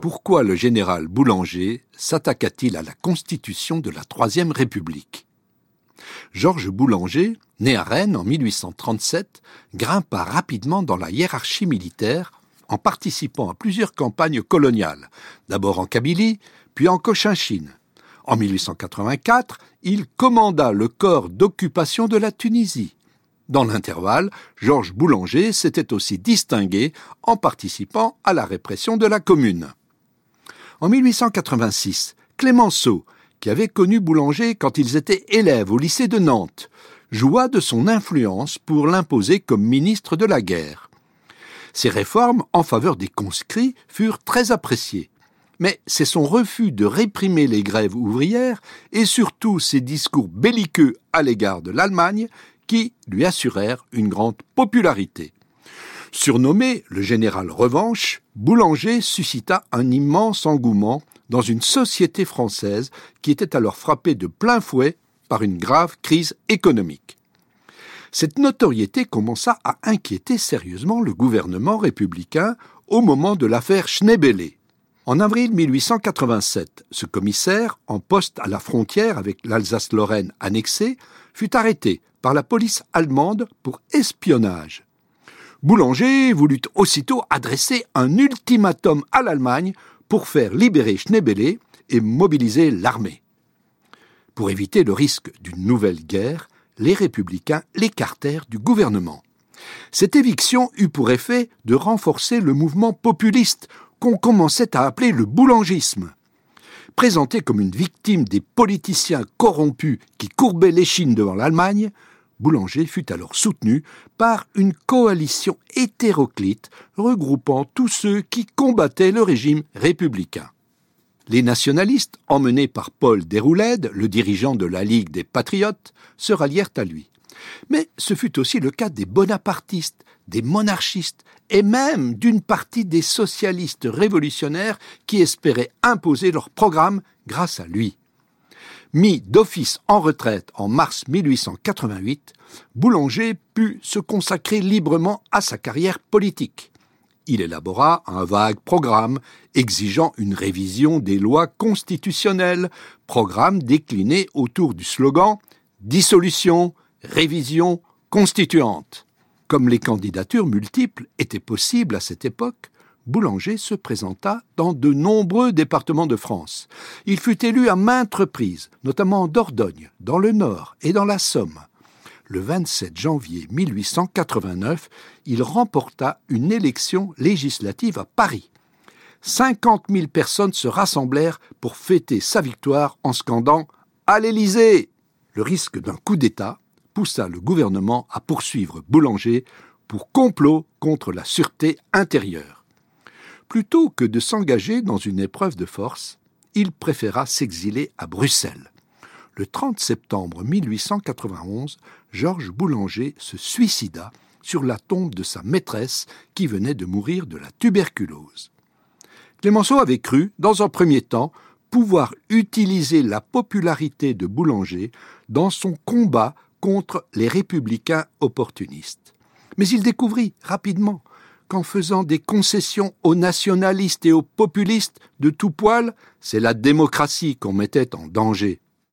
Pourquoi le général Boulanger s'attaqua-t-il à la constitution de la Troisième République? Georges Boulanger, né à Rennes en 1837, grimpa rapidement dans la hiérarchie militaire en participant à plusieurs campagnes coloniales, d'abord en Kabylie, puis en Cochinchine. En 1884, il commanda le corps d'occupation de la Tunisie. Dans l'intervalle, Georges Boulanger s'était aussi distingué en participant à la répression de la Commune. En 1886, Clémenceau, qui avait connu Boulanger quand ils étaient élèves au lycée de Nantes, joua de son influence pour l'imposer comme ministre de la guerre. Ses réformes en faveur des conscrits furent très appréciées. Mais c'est son refus de réprimer les grèves ouvrières et surtout ses discours belliqueux à l'égard de l'Allemagne qui lui assurèrent une grande popularité. Surnommé le général Revanche, Boulanger suscita un immense engouement dans une société française qui était alors frappée de plein fouet par une grave crise économique. Cette notoriété commença à inquiéter sérieusement le gouvernement républicain au moment de l'affaire Schneebele. En avril 1887, ce commissaire, en poste à la frontière avec l'Alsace-Lorraine annexée, fut arrêté par la police allemande pour espionnage. Boulanger voulut aussitôt adresser un ultimatum à l'Allemagne pour faire libérer Schneebele et mobiliser l'armée. Pour éviter le risque d'une nouvelle guerre, les républicains l'écartèrent du gouvernement. Cette éviction eut pour effet de renforcer le mouvement populiste qu'on commençait à appeler le boulangisme. Présenté comme une victime des politiciens corrompus qui courbaient l'échine devant l'Allemagne, Boulanger fut alors soutenu par une coalition hétéroclite regroupant tous ceux qui combattaient le régime républicain. Les nationalistes, emmenés par Paul Déroulède, le dirigeant de la Ligue des Patriotes, se rallièrent à lui. Mais ce fut aussi le cas des bonapartistes, des monarchistes et même d'une partie des socialistes révolutionnaires qui espéraient imposer leur programme grâce à lui. Mis d'office en retraite en mars 1888, Boulanger put se consacrer librement à sa carrière politique. Il élabora un vague programme exigeant une révision des lois constitutionnelles, programme décliné autour du slogan Dissolution, révision, constituante. Comme les candidatures multiples étaient possibles à cette époque, Boulanger se présenta dans de nombreux départements de France. Il fut élu à maintes reprises, notamment en Dordogne, dans le Nord et dans la Somme. Le 27 janvier 1889, il remporta une élection législative à Paris. 50 000 personnes se rassemblèrent pour fêter sa victoire en scandant À l'Élysée Le risque d'un coup d'État poussa le gouvernement à poursuivre Boulanger pour complot contre la sûreté intérieure. Plutôt que de s'engager dans une épreuve de force, il préféra s'exiler à Bruxelles. Le 30 septembre 1891, Georges Boulanger se suicida sur la tombe de sa maîtresse qui venait de mourir de la tuberculose. Clémenceau avait cru, dans un premier temps, pouvoir utiliser la popularité de Boulanger dans son combat contre les républicains opportunistes. Mais il découvrit rapidement qu'en faisant des concessions aux nationalistes et aux populistes de tout poil, c'est la démocratie qu'on mettait en danger.